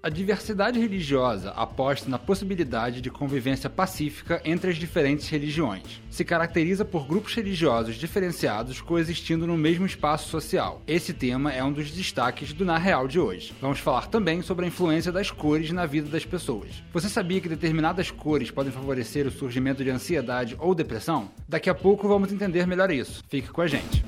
A diversidade religiosa aposta na possibilidade de convivência pacífica entre as diferentes religiões. Se caracteriza por grupos religiosos diferenciados coexistindo no mesmo espaço social. Esse tema é um dos destaques do Na Real de hoje. Vamos falar também sobre a influência das cores na vida das pessoas. Você sabia que determinadas cores podem favorecer o surgimento de ansiedade ou depressão? Daqui a pouco vamos entender melhor isso. Fique com a gente.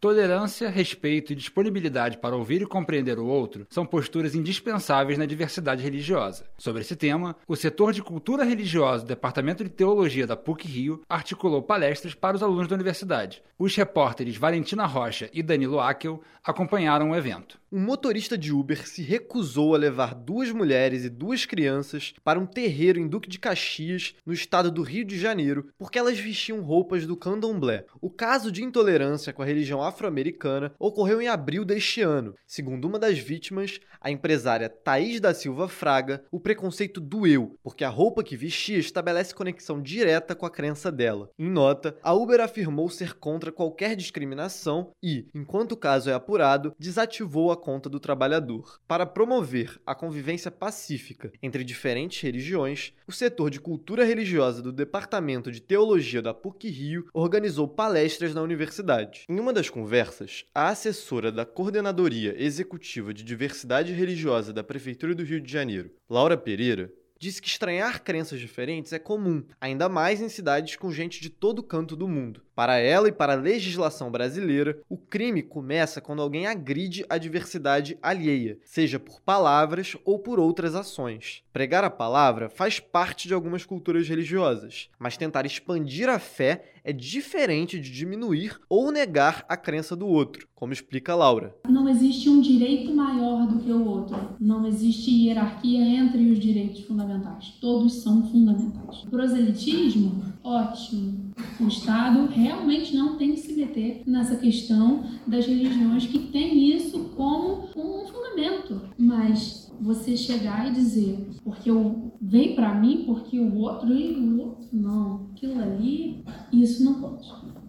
Tolerância, respeito e disponibilidade para ouvir e compreender o outro são posturas indispensáveis na diversidade religiosa. Sobre esse tema, o setor de cultura religiosa do Departamento de Teologia da PUC Rio articulou palestras para os alunos da universidade. Os repórteres Valentina Rocha e Danilo Akel acompanharam o evento. Um motorista de Uber se recusou a levar duas mulheres e duas crianças para um terreiro em Duque de Caxias, no estado do Rio de Janeiro, porque elas vestiam roupas do candomblé. O caso de intolerância com a religião afro-americana ocorreu em abril deste ano. Segundo uma das vítimas, a empresária Thaís da Silva Fraga, o preconceito doeu, porque a roupa que vestia estabelece conexão direta com a crença dela. Em nota, a Uber afirmou ser contra qualquer discriminação e, enquanto o caso é apurado, desativou a conta do trabalhador. Para promover a convivência pacífica entre diferentes religiões, o setor de cultura religiosa do Departamento de Teologia da PUC Rio organizou palestras na universidade. Em uma das conversas, a assessora da Coordenadoria Executiva de Diversidade Religiosa da Prefeitura do Rio de Janeiro, Laura Pereira, disse que estranhar crenças diferentes é comum, ainda mais em cidades com gente de todo canto do mundo. Para ela e para a legislação brasileira, o crime começa quando alguém agride a diversidade alheia, seja por palavras ou por outras ações. Pregar a palavra faz parte de algumas culturas religiosas, mas tentar expandir a fé é diferente de diminuir ou negar a crença do outro, como explica Laura. Não existe um direito maior que o outro. Não existe hierarquia entre os direitos fundamentais. Todos são fundamentais. O proselitismo, ótimo. O Estado realmente não tem que se meter nessa questão das religiões que têm isso como um fundamento. Mas você chegar e dizer, porque eu vem para mim, porque o outro e o outro não, aquilo ali, isso não pode.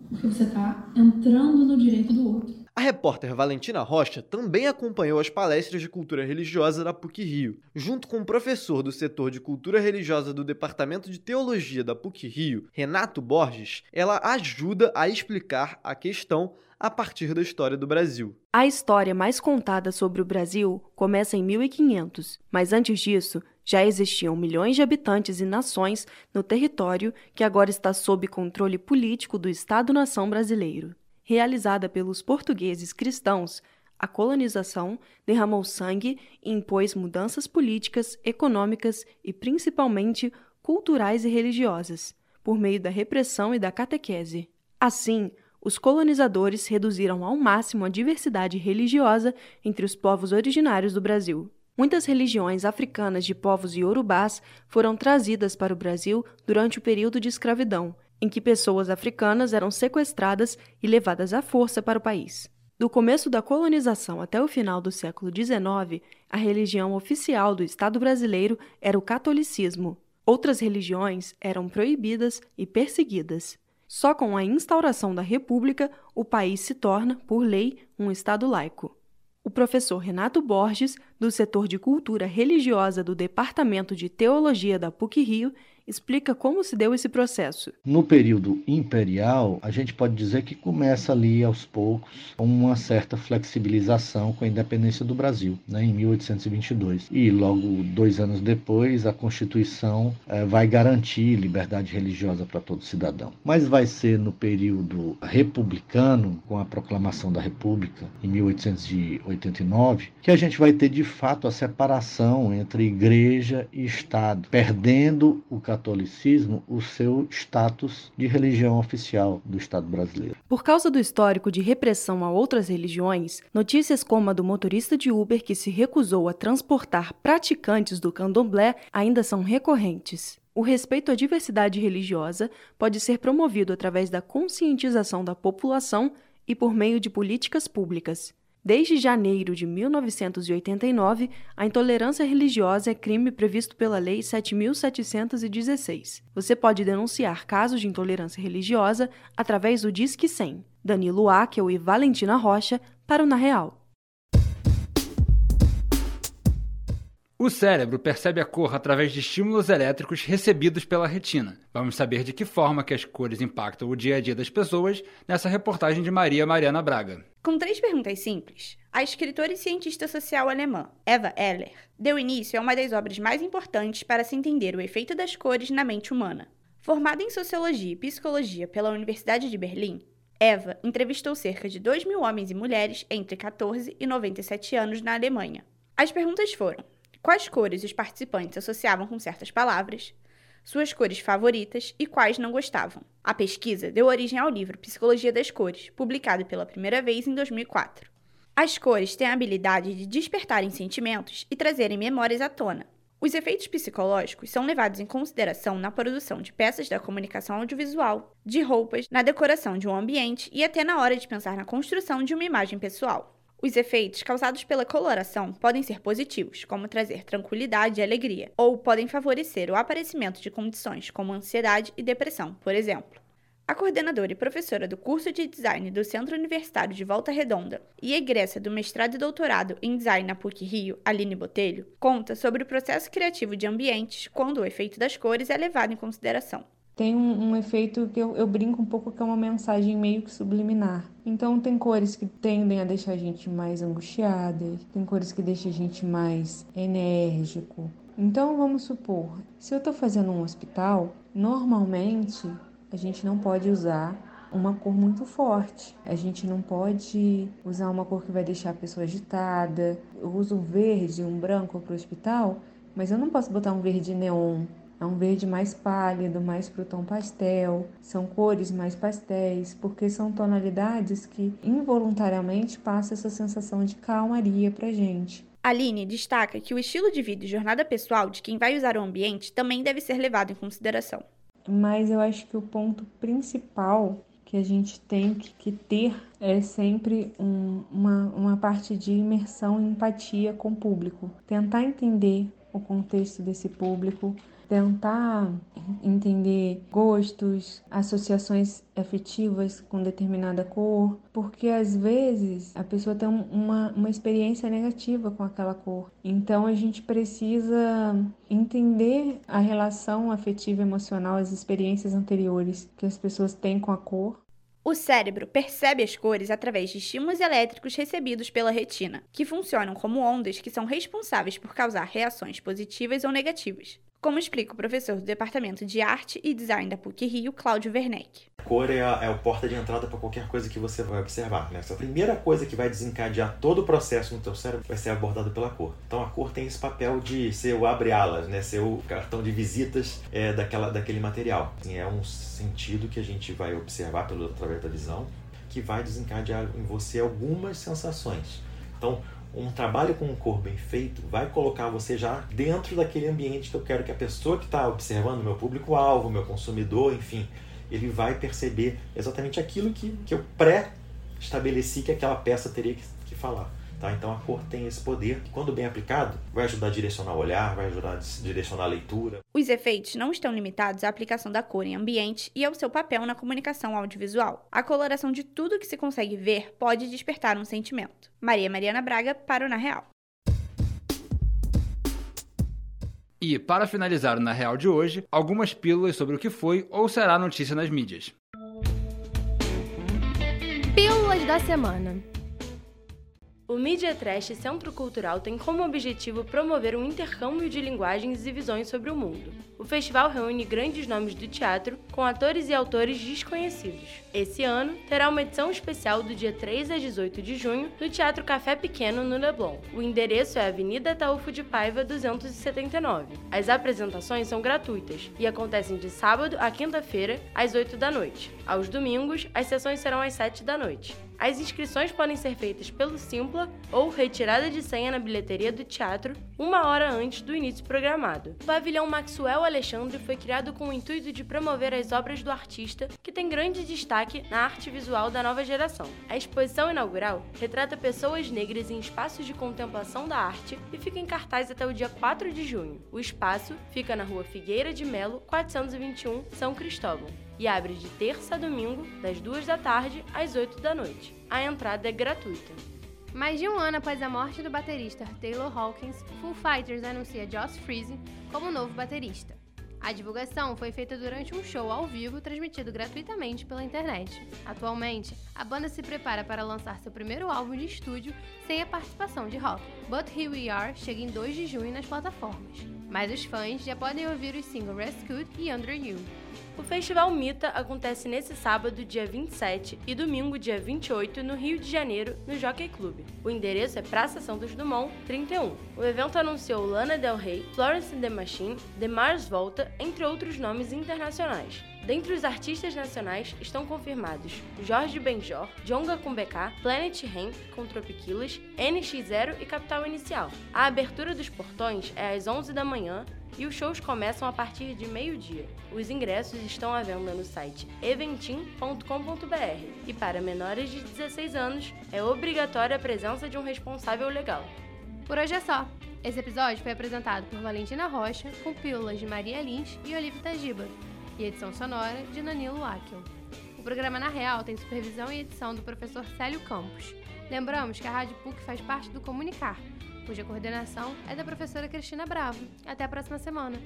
Porque você está entrando no direito do outro. A repórter Valentina Rocha também acompanhou as palestras de cultura religiosa da PUC Rio. Junto com o professor do setor de cultura religiosa do Departamento de Teologia da PUC Rio, Renato Borges, ela ajuda a explicar a questão a partir da história do Brasil. A história mais contada sobre o Brasil começa em 1500, mas antes disso já existiam milhões de habitantes e nações no território que agora está sob controle político do Estado-nação brasileiro realizada pelos portugueses cristãos, a colonização derramou sangue e impôs mudanças políticas, econômicas e principalmente culturais e religiosas, por meio da repressão e da catequese. Assim, os colonizadores reduziram ao máximo a diversidade religiosa entre os povos originários do Brasil. Muitas religiões africanas de povos iorubás foram trazidas para o Brasil durante o período de escravidão em que pessoas africanas eram sequestradas e levadas à força para o país. Do começo da colonização até o final do século XIX, a religião oficial do Estado brasileiro era o catolicismo. Outras religiões eram proibidas e perseguidas. Só com a instauração da República, o país se torna, por lei, um Estado laico. O professor Renato Borges, do setor de cultura religiosa do Departamento de Teologia da PUC Rio, explica como se deu esse processo. No período imperial, a gente pode dizer que começa ali aos poucos uma certa flexibilização com a independência do Brasil, né, em 1822. E logo dois anos depois, a Constituição eh, vai garantir liberdade religiosa para todo cidadão. Mas vai ser no período republicano, com a proclamação da República em 1889, que a gente vai ter de fato a separação entre igreja e Estado, perdendo o catolicismo o seu status de religião oficial do Estado brasileiro. Por causa do histórico de repressão a outras religiões, notícias como a do motorista de Uber que se recusou a transportar praticantes do candomblé ainda são recorrentes. O respeito à diversidade religiosa pode ser promovido através da conscientização da população e por meio de políticas públicas. Desde janeiro de 1989, a intolerância religiosa é crime previsto pela Lei 7.716. Você pode denunciar casos de intolerância religiosa através do Disque 100. Danilo Akel e Valentina Rocha para o Na Real. O cérebro percebe a cor através de estímulos elétricos recebidos pela retina. Vamos saber de que forma que as cores impactam o dia a dia das pessoas nessa reportagem de Maria Mariana Braga. Com três perguntas simples, a escritora e cientista social alemã Eva Eller deu início a uma das obras mais importantes para se entender o efeito das cores na mente humana. Formada em Sociologia e Psicologia pela Universidade de Berlim, Eva entrevistou cerca de 2 mil homens e mulheres entre 14 e 97 anos na Alemanha. As perguntas foram: quais cores os participantes associavam com certas palavras, suas cores favoritas e quais não gostavam. A pesquisa deu origem ao livro Psicologia das Cores, publicado pela primeira vez em 2004. As cores têm a habilidade de despertarem sentimentos e trazerem memórias à tona. Os efeitos psicológicos são levados em consideração na produção de peças da comunicação audiovisual, de roupas, na decoração de um ambiente e até na hora de pensar na construção de uma imagem pessoal. Os efeitos causados pela coloração podem ser positivos, como trazer tranquilidade e alegria, ou podem favorecer o aparecimento de condições como ansiedade e depressão, por exemplo. A coordenadora e professora do curso de design do Centro Universitário de Volta Redonda e egressa do mestrado e doutorado em design na PUC Rio, Aline Botelho, conta sobre o processo criativo de ambientes quando o efeito das cores é levado em consideração tem um, um, efeito que eu, eu brinco um pouco que é uma mensagem meio que subliminar. Então tem cores que tendem a deixar a gente mais angustiada, tem cores que deixam a gente mais enérgico. Então vamos supor, se eu estou fazendo um hospital, normalmente a gente não pode usar uma cor muito forte. A gente não pode usar uma cor que vai deixar a pessoa agitada. Eu uso um verde, um branco para o hospital, mas eu não posso botar um verde neon é um verde mais pálido, mais para o tom pastel, são cores mais pastéis, porque são tonalidades que involuntariamente passam essa sensação de calmaria para gente. Aline destaca que o estilo de vida e jornada pessoal de quem vai usar o ambiente também deve ser levado em consideração. Mas eu acho que o ponto principal que a gente tem que ter é sempre um, uma, uma parte de imersão e empatia com o público. Tentar entender o contexto desse público, tentar entender gostos, associações afetivas com determinada cor, porque às vezes a pessoa tem uma, uma experiência negativa com aquela cor. Então a gente precisa entender a relação afetiva emocional, as experiências anteriores que as pessoas têm com a cor o cérebro percebe as cores através de estímulos elétricos recebidos pela retina, que funcionam como ondas que são responsáveis por causar reações positivas ou negativas como explica o professor do Departamento de Arte e Design da PUC-Rio, Cláudio Werneck. A cor é a, é a porta de entrada para qualquer coisa que você vai observar. Né? A primeira coisa que vai desencadear todo o processo no teu cérebro vai ser abordado pela cor. Então a cor tem esse papel de ser o abre-alas, né? ser o cartão de visitas é, daquela, daquele material. Assim, é um sentido que a gente vai observar pelo, através da visão que vai desencadear em você algumas sensações. Então, um trabalho com cor bem feito vai colocar você já dentro daquele ambiente que eu quero que a pessoa que está observando, meu público-alvo, meu consumidor, enfim, ele vai perceber exatamente aquilo que, que eu pré-estabeleci que aquela peça teria que, que falar. Tá? Então a cor tem esse poder que, quando bem aplicado, vai ajudar a direcionar o olhar, vai ajudar a direcionar a leitura. Os efeitos não estão limitados à aplicação da cor em ambiente e ao seu papel na comunicação audiovisual. A coloração de tudo que se consegue ver pode despertar um sentimento. Maria Mariana Braga para o Na Real. E, para finalizar o Na Real de hoje, algumas pílulas sobre o que foi ou será notícia nas mídias. Pílulas da semana. O Media Trash Centro Cultural tem como objetivo promover um intercâmbio de linguagens e visões sobre o mundo. O festival reúne grandes nomes do teatro com atores e autores desconhecidos. Esse ano terá uma edição especial do dia 3 a 18 de junho no Teatro Café Pequeno, no Leblon. O endereço é Avenida Taúfo de Paiva 279. As apresentações são gratuitas e acontecem de sábado a quinta-feira, às 8 da noite. Aos domingos, as sessões serão às 7 da noite. As inscrições podem ser feitas pelo Simpla ou retirada de senha na bilheteria do teatro uma hora antes do início programado. O pavilhão Maxwell Alexandre foi criado com o intuito de promover as obras do artista, que tem grande destaque na arte visual da nova geração. A exposição inaugural retrata pessoas negras em espaços de contemplação da arte e fica em cartaz até o dia 4 de junho. O espaço fica na rua Figueira de Melo, 421, São Cristóvão e abre de terça a domingo, das 2 da tarde às 8 da noite. A entrada é gratuita. Mais de um ano após a morte do baterista Taylor Hawkins, Foo Fighters anuncia Joss Freese como novo baterista. A divulgação foi feita durante um show ao vivo transmitido gratuitamente pela internet. Atualmente, a banda se prepara para lançar seu primeiro álbum de estúdio sem a participação de Rock. But Here We Are chega em 2 de junho nas plataformas. Mas os fãs já podem ouvir os singles Rescued e Under You. O Festival Mita acontece nesse sábado, dia 27, e domingo, dia 28, no Rio de Janeiro, no Jockey Club. O endereço é Praça Santos Dumont, 31. O evento anunciou Lana Del Rey, Florence and the Machine, The Mars Volta, entre outros nomes internacionais. Dentre os artistas nacionais estão confirmados Jorge Benjor, Jonga com BK, Planet Ramp com Tropiquilas, NX0 e Capital Inicial. A abertura dos portões é às 11 da manhã e os shows começam a partir de meio-dia. Os ingressos estão à venda no site eventim.com.br e para menores de 16 anos é obrigatória a presença de um responsável legal. Por hoje é só. Esse episódio foi apresentado por Valentina Rocha, com pílulas de Maria Lins e Olivia Tajiba, e edição sonora de Nanilo Akel. O programa Na Real tem supervisão e edição do professor Célio Campos. Lembramos que a Rádio PUC faz parte do Comunicar, cuja coordenação é da professora Cristina Bravo. Até a próxima semana!